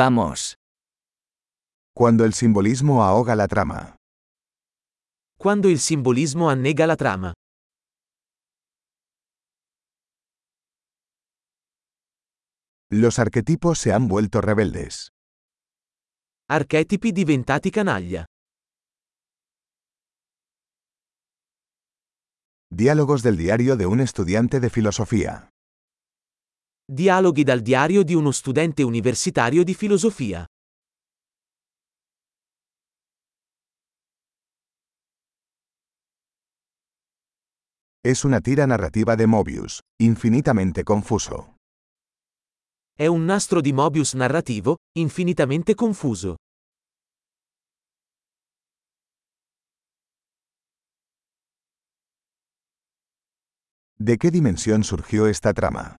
Vamos. Cuando el simbolismo ahoga la trama. Quando il simbolismo annega la trama. Los arquetipos se han vuelto rebeldes. Archetipi diventati canaglia. Diálogos del diario de un estudiante de filosofía. Dialoghi dal diario di uno studente universitario di filosofia. Es una tira narrativa de Mobius, infinitamente confuso. È un nastro di Mobius narrativo, infinitamente confuso. ¿De qué dimensión surgió esta trama?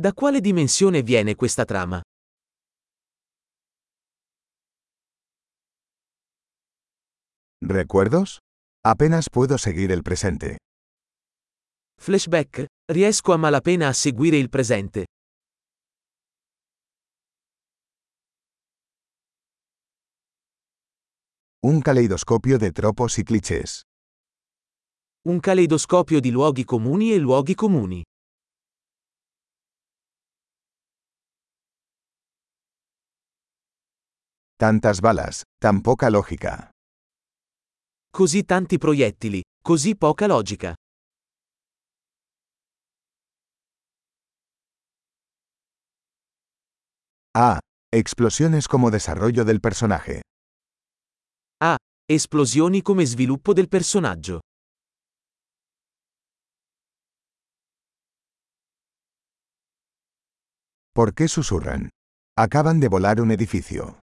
Da quale dimensione viene questa trama? ¿Recuerdos? Apenas puedo seguir el presente. Flashback? Riesco a malapena a seguire il presente. Un caleidoscopio de tropos y clichés. Un caleidoscopio di luoghi comuni e luoghi comuni. Tantas balas, tan poca lógica. Così tanti proiettili, così poca logica. Ah, explosiones como desarrollo del personaje. Ah, esplosioni come sviluppo del personaggio. ¿Por qué susurran? Acaban de volar un edificio.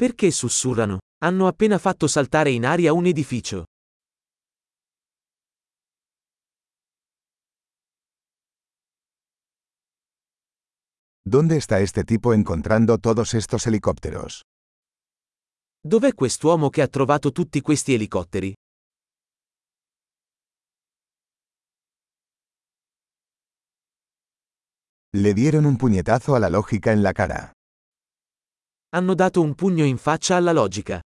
Perché sussurrano? Hanno appena fatto saltare in aria un edificio. ¿Dónde está este tipo encontrando todos estos helicópteros? Dov'è quest'uomo che ha trovato tutti questi elicotteri? Le dieron un puñetazo a la lógica en la cara. Hanno dato un pugno in faccia alla logica.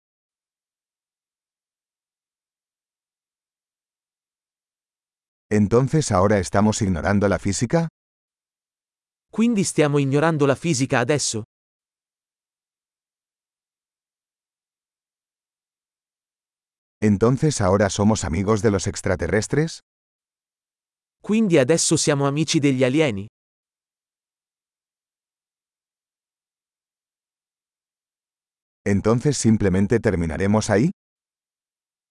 ¿Entonces ahora estamos ignorando la física? Quindi stiamo ignorando la fisica adesso? ¿Entonces ahora somos amigos de los extraterrestres? Quindi adesso siamo amici degli alieni? ¿Entonces simplemente terminaremos ahí?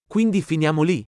Quindi finiamo lì?